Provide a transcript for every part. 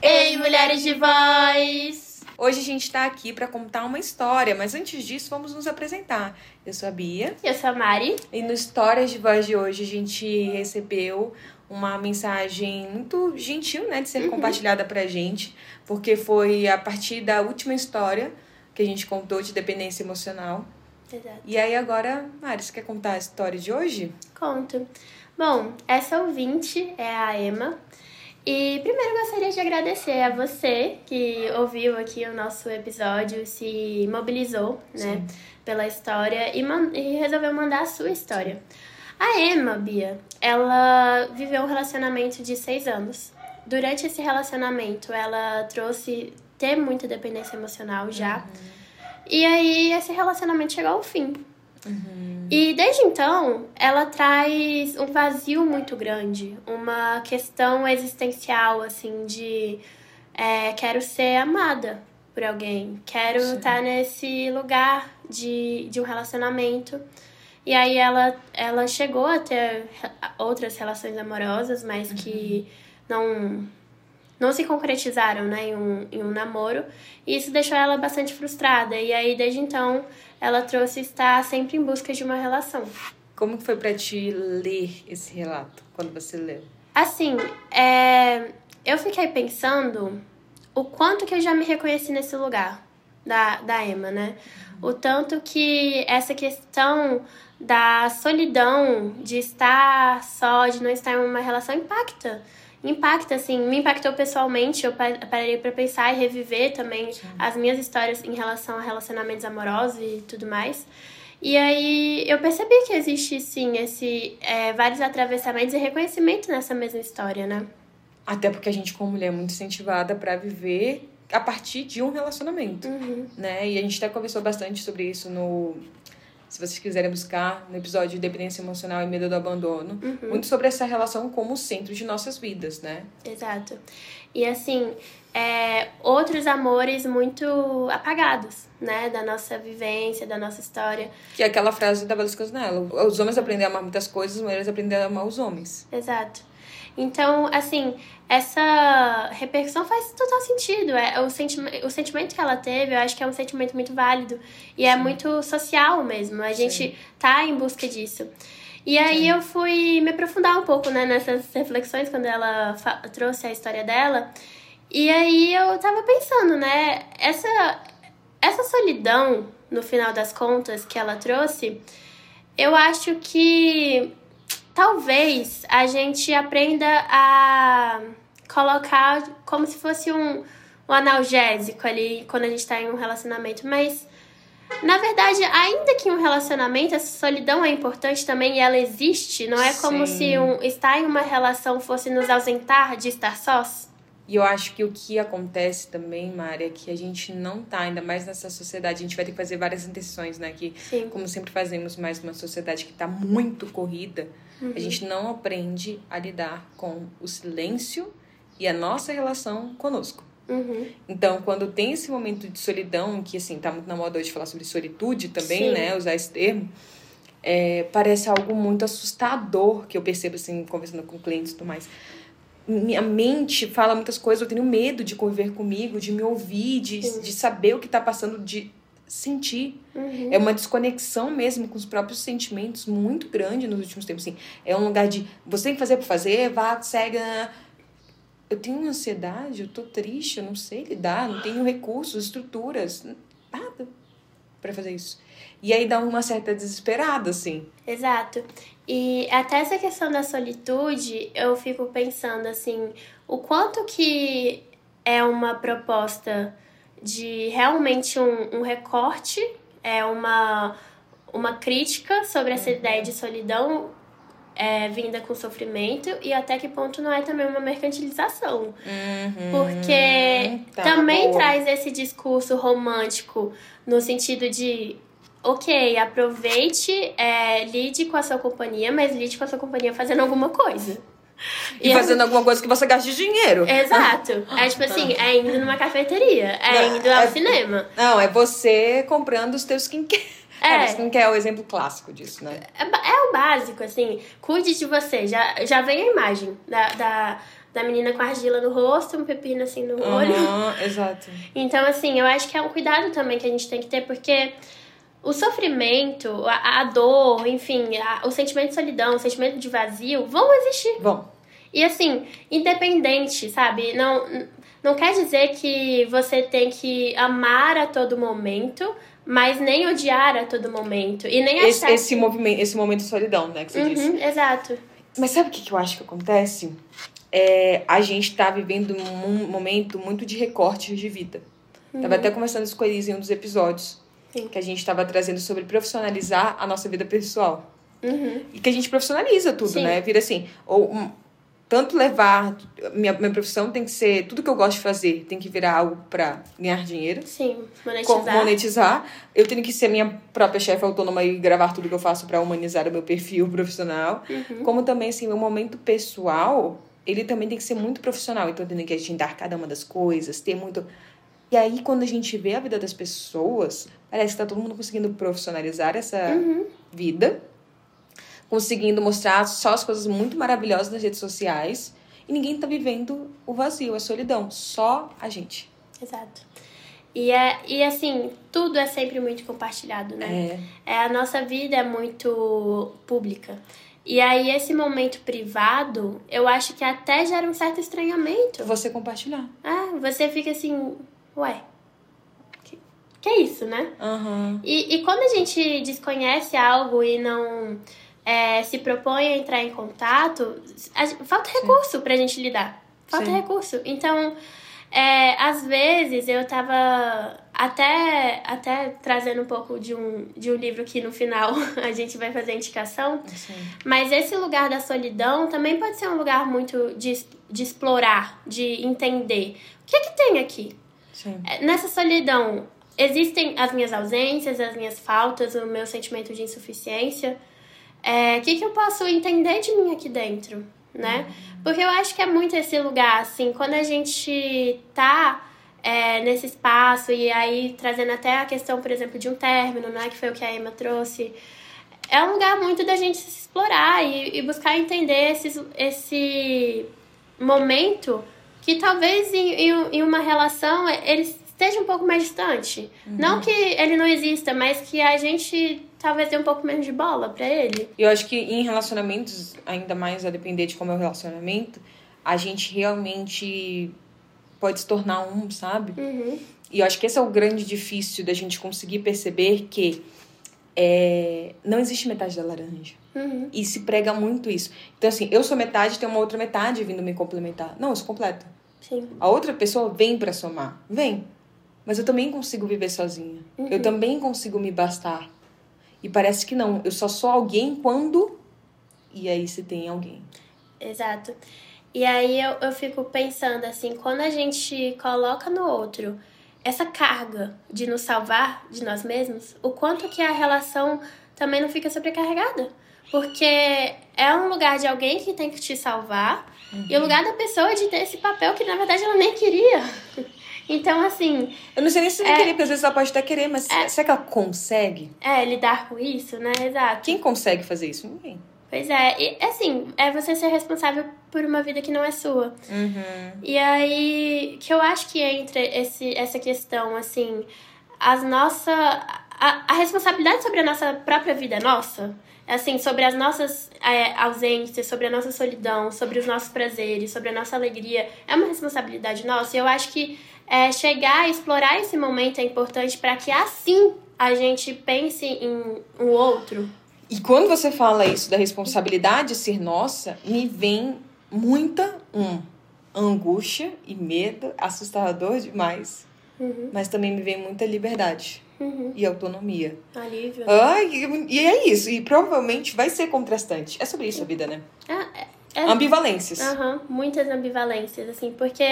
Ei, mulheres de voz! Hoje a gente tá aqui para contar uma história, mas antes disso vamos nos apresentar. Eu sou a Bia. Eu sou a Mari. E no Histórias de Voz de hoje a gente recebeu uma mensagem muito gentil, né, de ser Uhum. compartilhada pra gente, porque foi a partir da última história que a gente contou de dependência emocional. Exato. E aí agora, Mari, você quer contar a história de hoje? Conto. Bom, essa ouvinte é a Emma. E primeiro gostaria de agradecer a você que ouviu aqui o nosso episódio, se mobilizou, né, pela história e, e resolveu mandar a sua história. A Emma, Bia, ela viveu um relacionamento de seis anos. Durante esse relacionamento, ela trouxe ter muita dependência emocional já. E aí, esse relacionamento chegou ao fim. E desde então, ela traz um vazio muito grande, uma questão existencial, assim, de é, quero ser amada por alguém, quero estar nesse lugar de, de um relacionamento. E aí ela, ela chegou a ter outras relações amorosas, mas que não, não se concretizaram né, em, um, em um namoro. E isso deixou ela bastante frustrada. E aí, desde então, ela trouxe estar sempre em busca de uma relação. Como foi pra ti ler esse relato quando você leu? Assim, é, eu fiquei pensando o quanto que eu já me reconheci nesse lugar da, da Emma, né? O tanto que essa questão da solidão, de estar só, de não estar em uma relação, impacta. Impacta, assim, me impactou pessoalmente. Eu pa- parei pra pensar e reviver também as minhas histórias em relação a relacionamentos amorosos e tudo mais. E aí eu percebi que existe sim esse é, vários atravessamentos e reconhecimento nessa mesma história, né? Até porque a gente, como mulher, é muito incentivada pra viver a partir de um relacionamento, Uhum. né? E a gente até conversou bastante sobre isso no... Se vocês quiserem buscar, no episódio de Dependência Emocional e Medo do Abandono. Uhum. Muito sobre essa relação como centro de nossas vidas, né? Exato. E assim, é, outros amores muito apagados, né? Da nossa vivência, da nossa história. Que é aquela frase da Valesca Canela. Os homens aprendem a amar muitas coisas, as mulheres aprendem a amar os homens. Exato. Então, assim, essa repercussão faz total sentido. É, o, sentime o sentimento que ela teve, eu acho que é um sentimento muito válido. E é muito social mesmo. A gente tá em busca disso. E aí eu fui me aprofundar um pouco né, nessas reflexões quando ela trouxe a história dela. E aí eu tava pensando, né? Essa, essa solidão, no final das contas, que ela trouxe, eu acho que talvez a gente aprenda a colocar como se fosse um, um analgésico ali quando a gente tá em um relacionamento, mas na verdade, ainda que um relacionamento, essa solidão é importante também e ela existe, não é como Sim. se um, estar em uma relação fosse nos ausentar de estar sós. E eu acho que o que acontece também, Mari, é que a gente não tá, ainda mais nessa sociedade, a gente vai ter que fazer várias interseções, né? Que, Sim. como sempre fazemos mais numa sociedade que tá muito corrida, Uhum. a gente não aprende a lidar com o silêncio e a nossa relação conosco. Uhum. Então, quando tem esse momento de solidão, que assim, tá muito na moda hoje falar sobre solitude também, Sim. né? Usar esse termo, é, parece algo muito assustador que eu percebo, assim, conversando com clientes e tudo mais. Minha mente fala muitas coisas, eu tenho medo de conviver comigo, de me ouvir, de, Sim. de saber o que tá passando, de sentir. Uhum. É uma desconexão mesmo com os próprios sentimentos muito grande nos últimos tempos. Assim, é um lugar de você tem que fazer por fazer, vá, segue. né? Eu tenho ansiedade, eu tô triste, eu não sei lidar, não tenho recursos, estruturas, nada pra fazer isso. E aí dá uma certa desesperada, assim. Exato. E até essa questão da solitude, eu fico pensando assim, o quanto que é uma proposta de realmente um, um recorte, é uma, uma crítica sobre essa ideia de solidão é, vinda com sofrimento e até que ponto não é também uma mercantilização. Porque Tá, também boa. traz esse discurso romântico no sentido de ok, aproveite, é, lide com a sua companhia, mas lide com a sua companhia fazendo alguma coisa. E fazendo alguma coisa que você gaste dinheiro. Exato. É tipo assim, é indo numa cafeteria, é indo ao É- cinema. Não, é você comprando os teus skincare. Cara, você não quer o exemplo clássico disso, né? É, é o básico, assim. Cuide de você. Já, já vem a imagem da, da, da menina com argila no rosto, um pepino assim no olho. Exato. Então, assim, eu acho que é um cuidado também que a gente tem que ter, porque o sofrimento, a, a dor, enfim, a- o sentimento de solidão, o sentimento de vazio vão existir. Bom, E assim, independente, sabe? Não, não quer dizer que você tem que amar a todo momento, mas nem odiar a todo momento. E nem esse, achar. esse, movimento, esse momento de solidão, né, que você disse. Uhum, exato. Mas sabe o que, que eu acho que acontece? É, a gente tá vivendo um momento muito de recortes de vida. Tava até conversando isso com a Elisa em um dos episódios. Sim. Que a gente tava trazendo sobre profissionalizar a nossa vida pessoal. Uhum. E que a gente profissionaliza tudo, Sim. né? Vira assim, ou um, tanto levar minha, minha profissão tem que ser tudo que eu gosto de fazer, tem que virar algo pra ganhar dinheiro, Sim, monetizar. monetizar. Eu tenho que ser minha própria chefe autônoma e gravar tudo que eu faço pra humanizar o meu perfil profissional. Uhum. Como também assim, meu momento pessoal, ele também tem que ser muito profissional, então eu tenho que agendar cada uma das coisas, ter muito e aí, quando a gente vê a vida das pessoas, parece que tá todo mundo conseguindo profissionalizar essa Uhum. vida, conseguindo mostrar só as coisas muito maravilhosas nas redes sociais, e ninguém tá vivendo o vazio, a solidão, só a gente. Exato. E, é, e assim, tudo é sempre muito compartilhado, né? É. É, a nossa vida é muito pública. E aí, esse momento privado, eu acho que até gera um certo estranhamento. Você compartilhar. Ah, você fica assim, ué, que, que é isso, né? Aham. E, e quando a gente desconhece algo e não é, se propõe a entrar em contato, a falta recurso pra gente lidar. Falta Sim. recurso. Então, é, às vezes eu tava até, até trazendo um pouco de um, de um livro que no final a gente vai fazer a indicação. Assim. Mas esse lugar da solidão também pode ser um lugar muito de, de explorar, de entender. O que é que tem aqui? Sim. É, Nessa solidão, existem as minhas ausências, as minhas faltas, o meu sentimento de insuficiência. É, O que, que eu posso entender de mim aqui dentro, né? Porque eu acho que é muito esse lugar, assim, quando a gente tá é, nesse espaço e aí trazendo até a questão, por exemplo, de um término, né? Que foi o que a Emma trouxe. É um lugar muito da gente se explorar e, e buscar entender esses, esse momento que talvez em, em, em uma relação ele esteja um pouco mais distante. Não que ele não exista, mas que a gente talvez dê um pouco menos de bola pra ele. Eu acho que em relacionamentos, ainda mais a depender de como é o relacionamento, a gente realmente pode se tornar um, sabe? Uhum. E eu acho que esse é o grande difícil da gente conseguir perceber que é, não existe metade da laranja. Uhum. E se prega muito isso. Então, assim, eu sou metade, tem uma outra metade vindo me complementar. Não, eu sou completa. Sim. A outra pessoa vem pra somar. Vem. Mas eu também consigo viver sozinha. Eu também consigo me bastar. E parece que não. Eu só sou alguém quando. E aí se tem alguém. Exato. E aí eu, eu fico pensando assim, quando a gente coloca no outro essa carga de nos salvar de nós mesmos, o quanto que a relação também não fica sobrecarregada. Porque é um lugar de alguém que tem que te salvar e o lugar da pessoa de ter esse papel que na verdade ela nem queria. Então, assim, Eu não sei nem se É. querer, porque às vezes ela pode até querer, mas será que ela consegue? é lidar com isso, né? Exato. Quem consegue fazer isso? Ninguém. Pois é, e assim, é você ser responsável por uma vida que não é sua. Uhum. E aí, que eu acho que entra esse, essa questão, assim, as nossa a, a responsabilidade sobre a nossa própria vida é nossa. Assim, sobre as nossas é, ausências, sobre a nossa solidão, sobre os nossos prazeres, sobre a nossa alegria, é uma responsabilidade nossa. E eu acho que é, chegar e explorar esse momento é importante para que assim a gente pense em um outro. E quando você fala isso da responsabilidade ser nossa, me vem muita um angústia e medo, assustador demais. Uhum, Mas também me vem muita liberdade uhum. e autonomia. Alívio. Ai, e- e é isso. E provavelmente vai ser contrastante. É sobre isso a vida, né? Ah, é- é- Ambivalências. Aham, muitas ambivalências, assim, porque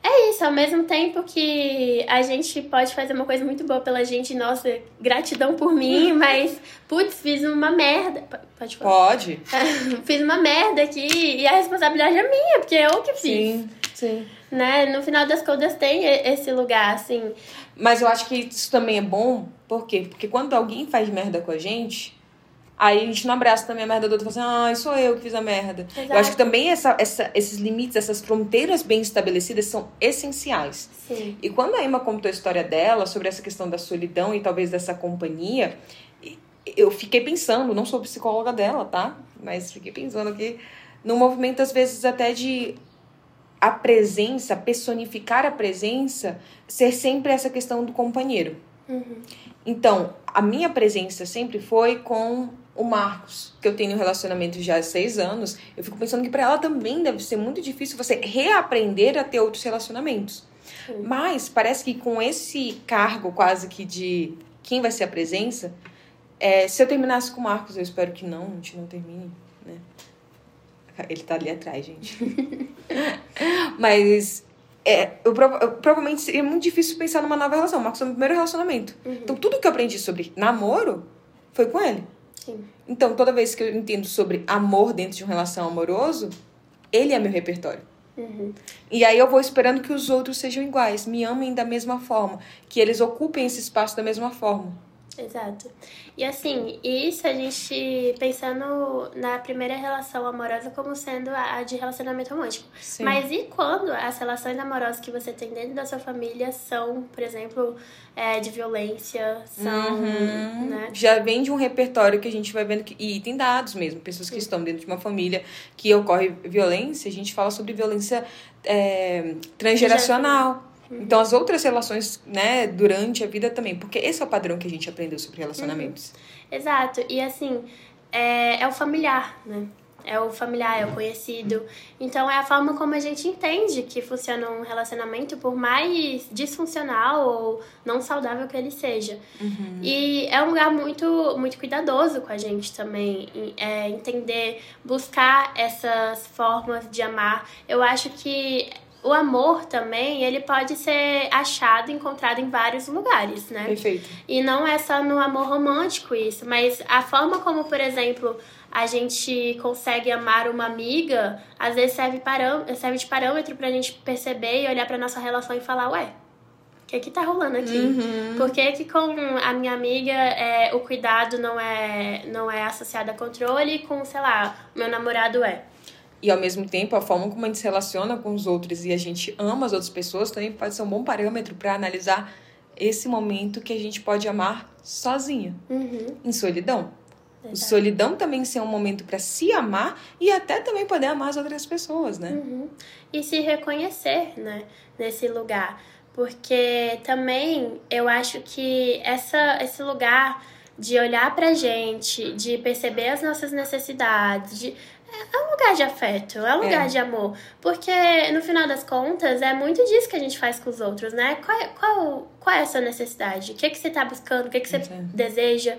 é isso, ao mesmo tempo que a gente pode fazer uma coisa muito boa pela gente, nossa, gratidão por mim, mas, putz, fiz uma merda. Pode falar. Pode. fiz uma merda aqui e a responsabilidade é minha, porque eu que fiz. Sim. Sim. Né? No final das contas tem esse lugar, assim. Mas eu acho que isso também é bom, por quê? Porque quando alguém faz merda com a gente, aí a gente não abraça também a merda do outro e fala assim, ah, sou eu que fiz a merda. Exato. Eu acho que também essa, essa, esses limites, essas fronteiras bem estabelecidas são essenciais. Sim. E quando a Emma contou a história dela sobre essa questão da solidão e talvez dessa companhia, eu fiquei pensando, não sou psicóloga dela, tá? Mas fiquei pensando que no movimento, às vezes, até de a presença, personificar a presença, ser sempre essa questão do companheiro. Uhum. Então, a minha presença sempre foi com o Marcos, que eu tenho um relacionamento já há seis anos. Eu fico pensando que para ela também deve ser muito difícil você reaprender a ter outros relacionamentos. Sim. Mas parece que com esse cargo quase que de quem vai ser a presença, é, se eu terminasse com o Marcos, eu espero que não, a gente não termine, né? Ele tá ali atrás, gente. Mas é, eu, eu, provavelmente seria muito difícil pensar numa nova relação. Marcos o meu primeiro relacionamento. Uhum. Então, tudo que eu aprendi sobre namoro foi com ele. Sim. Então, toda vez que eu entendo sobre amor dentro de uma relação amoroso, ele é meu repertório. Uhum. E aí eu vou esperando que os outros sejam iguais, me amem da mesma forma, que eles ocupem esse espaço da mesma forma. Exato. E assim, isso a gente pensando na primeira relação amorosa como sendo a de relacionamento romântico. Sim. Mas e quando as relações amorosas que você tem dentro da sua família são, por exemplo, é, de violência, são. Uhum. Né? Já vem de um repertório que a gente vai vendo que. E tem dados mesmo, pessoas que estão dentro de uma família que ocorre violência, a gente fala sobre violência é, transgeracional. Então, as outras relações, né, durante a vida também. Porque esse é o padrão que a gente aprendeu sobre relacionamentos. Exato. E assim, é, é o familiar, né? É o familiar, é o conhecido. Então, é a forma como a gente entende que funciona um relacionamento, por mais disfuncional ou não saudável que ele seja. Uhum. E é um lugar muito, muito cuidadoso com a gente também. É, entender, buscar essas formas de amar. Eu acho que o amor também, ele pode ser achado, encontrado em vários lugares, né? Perfeito. E não é só no amor romântico isso, mas a forma como, por exemplo, a gente consegue amar uma amiga, às vezes serve, parâ serve de parâmetro pra gente perceber e olhar pra nossa relação e falar, ué, o que que tá rolando aqui? Uhum. Por que que com a minha amiga é, o cuidado não é, não é associado a controle e com, sei lá, meu namorado é? E ao mesmo tempo, a forma como a gente se relaciona com os outros e a gente ama as outras pessoas também pode ser um bom parâmetro para analisar esse momento que a gente pode amar sozinha, Uhum. em solidão. O solidão também ser um momento para se amar e até também poder amar as outras pessoas, né? Uhum. E se reconhecer, né, nesse lugar. Porque também eu acho que essa, esse lugar de olhar pra gente, de perceber as nossas necessidades, de, é um lugar de afeto, é um lugar É. de amor. Porque, no final das contas, é muito disso que a gente faz com os outros, né? Qual, é- qual, qual é a sua necessidade? O que, que você tá buscando? O que, que você deseja?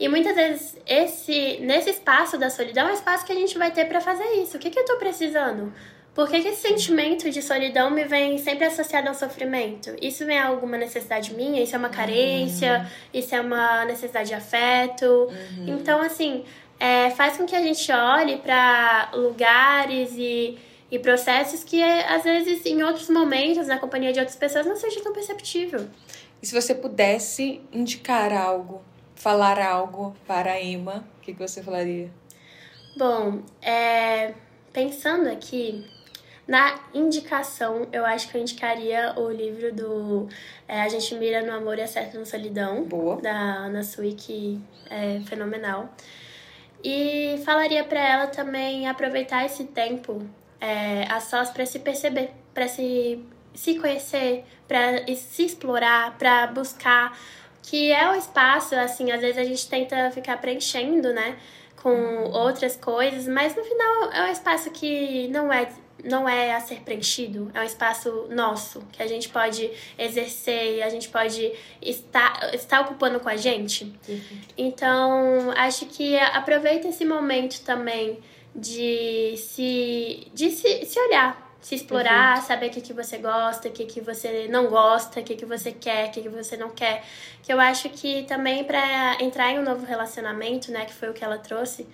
E muitas vezes, esse, nesse espaço da solidão, é o espaço que a gente vai ter pra fazer isso. O que, que eu tô precisando? Por que, que esse sentimento de solidão me vem sempre associado ao sofrimento? Isso vem a alguma necessidade minha? Isso é uma carência? Isso é uma necessidade de afeto? Então, assim, é, faz com que a gente olhe para lugares e, e processos que, às vezes, em outros momentos, na companhia de outras pessoas, não seja tão perceptível. E se você pudesse indicar algo, falar algo para a Emma, o que, que você falaria? Bom, é, pensando aqui, na indicação, eu acho que eu indicaria o livro do é, A gente mira no amor e acerta na solidão, Boa. da Ana Sui, que é fenomenal. E falaria para ela também aproveitar esse tempo é, a sós para se perceber, para se, se conhecer, para se explorar, para buscar, que é o espaço, assim, às vezes a gente tenta ficar preenchendo, né, com outras coisas, mas no final é um espaço que não é não é a ser preenchido, é um espaço nosso, que a gente pode exercer, a gente pode estar, estar ocupando com a gente. Então, acho que aproveita esse momento também de se, de se, se olhar, se explorar, saber o que, que você gosta, o que, que você não gosta, o que, que você quer, o que, que você não quer. Que eu acho que também para entrar em um novo relacionamento, né, que foi o que ela trouxe,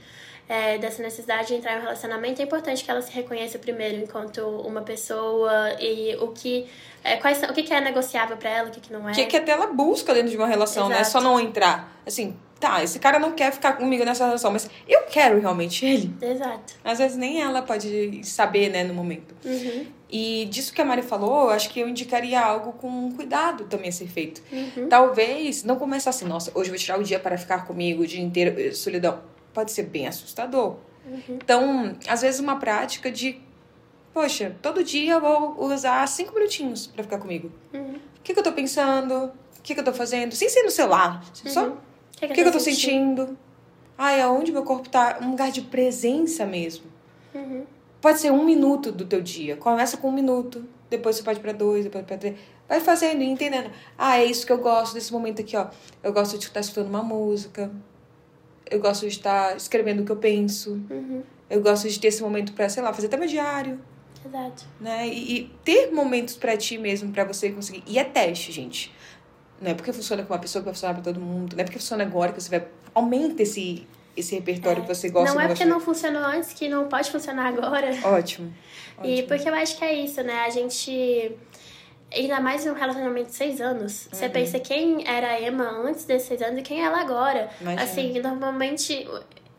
é, dessa necessidade de entrar em um relacionamento, é importante que ela se reconheça primeiro enquanto uma pessoa e o que é, quais são, o que, é negociável para ela, o que, que não é. O que, que até ela busca dentro de uma relação, Exato. né? Só não entrar. Assim, tá, esse cara não quer ficar comigo nessa relação, mas eu quero realmente ele. Exato. Às vezes nem ela pode saber, né, no momento. Uhum. E disso que a Mari falou, acho que eu indicaria algo com cuidado também a ser feito. Uhum. Talvez não começar assim, nossa, hoje vou tirar o dia para ficar comigo o dia inteiro, eh, solidão. Pode ser bem assustador. Uhum. Então, às vezes uma prática de, poxa, todo dia eu vou usar cinco minutinhos para ficar comigo. Uhum. O que, que eu tô pensando? O que, que eu tô fazendo? Sem ser no celular. Só Uhum. o que, que eu tô sentindo? Ai, aonde meu corpo tá? Um lugar de presença mesmo. Uhum. Pode ser um minuto do teu dia. Começa com um minuto. Depois você pode para dois, depois para três. Vai fazendo e entendendo. Ah, é isso que eu gosto desse momento aqui, ó. Eu gosto de estar escutando uma música. Eu gosto de estar escrevendo o que eu penso. Uhum. Eu gosto de ter esse momento pra, sei lá, fazer até meu diário, Exato. né? E, e ter momentos pra ti mesmo, pra você conseguir. E é teste, gente. Não é porque funciona com uma pessoa que vai funcionar pra todo mundo. Não é porque funciona agora que você vai. Aumenta esse, esse repertório que você gosta não é porque não funcionou antes que não pode funcionar agora. Ótimo. E Ótimo. porque eu acho que é isso, né? A gente. Ainda mais em um relacionamento de seis anos. Uhum. Você pensa quem era a Emma antes desses seis anos e quem é ela agora. Imagina. Assim, normalmente,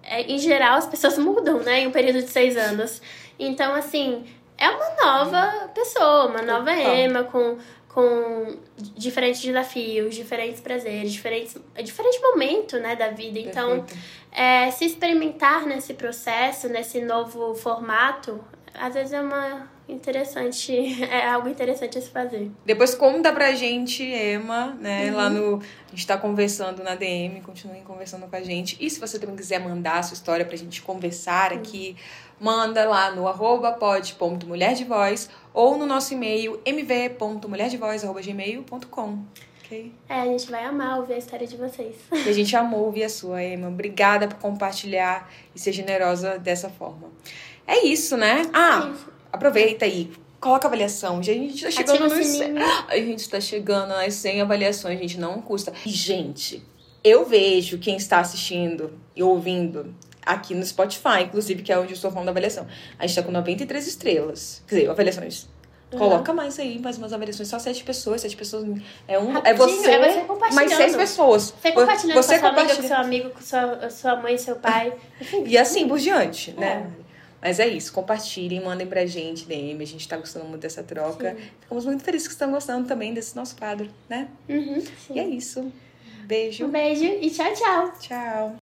é, em geral, as pessoas mudam, né? Em um período de seis anos. Então, assim, é uma nova pessoa, uma nova. Emma com, com diferentes desafios, diferentes prazeres, diferentes, diferente momento, né, da vida. Então, é, se experimentar nesse processo, nesse novo formato, às vezes é uma interessante, é algo interessante a se fazer. Depois conta pra gente, Emma, né? Uhum. Lá no. A gente tá conversando na DM, continuem conversando com a gente. E se você também quiser mandar a sua história pra gente conversar aqui, manda lá no arroba pod.mulherdevoz ou no nosso e-mail mv.mulherdevoz.gmail.com. Ok? É, a gente vai amar ouvir a história de vocês. E a gente amou ouvir a sua, Emma. Obrigada por compartilhar e ser generosa dessa forma. É isso, né? Ah, aproveita aí. Coloca avaliação. A gente tá chegando Ativa nos. A gente tá chegando nas 100 avaliações, gente, não custa. E, gente, eu vejo quem está assistindo e ouvindo aqui no Spotify, inclusive, que é onde eu estou falando da avaliação. A gente tá com 93 estrelas. Quer dizer, avaliações. Uhum. Coloca mais aí, mais umas avaliações. Só sete pessoas, sete pessoas. É, um, é você, é você compartilhando. mais seis pessoas. Você compartilhando Você com a sua amiga, com compartilha- seu amigo, com sua, sua mãe, seu pai. Enfim. E assim por diante, né? É. Mas é isso, compartilhem, mandem pra gente, DM, a gente tá gostando muito dessa troca. Sim. Ficamos muito felizes que estão gostando também desse nosso quadro, né? Uhum, E é isso. Beijo. Um beijo e tchau, tchau. Tchau.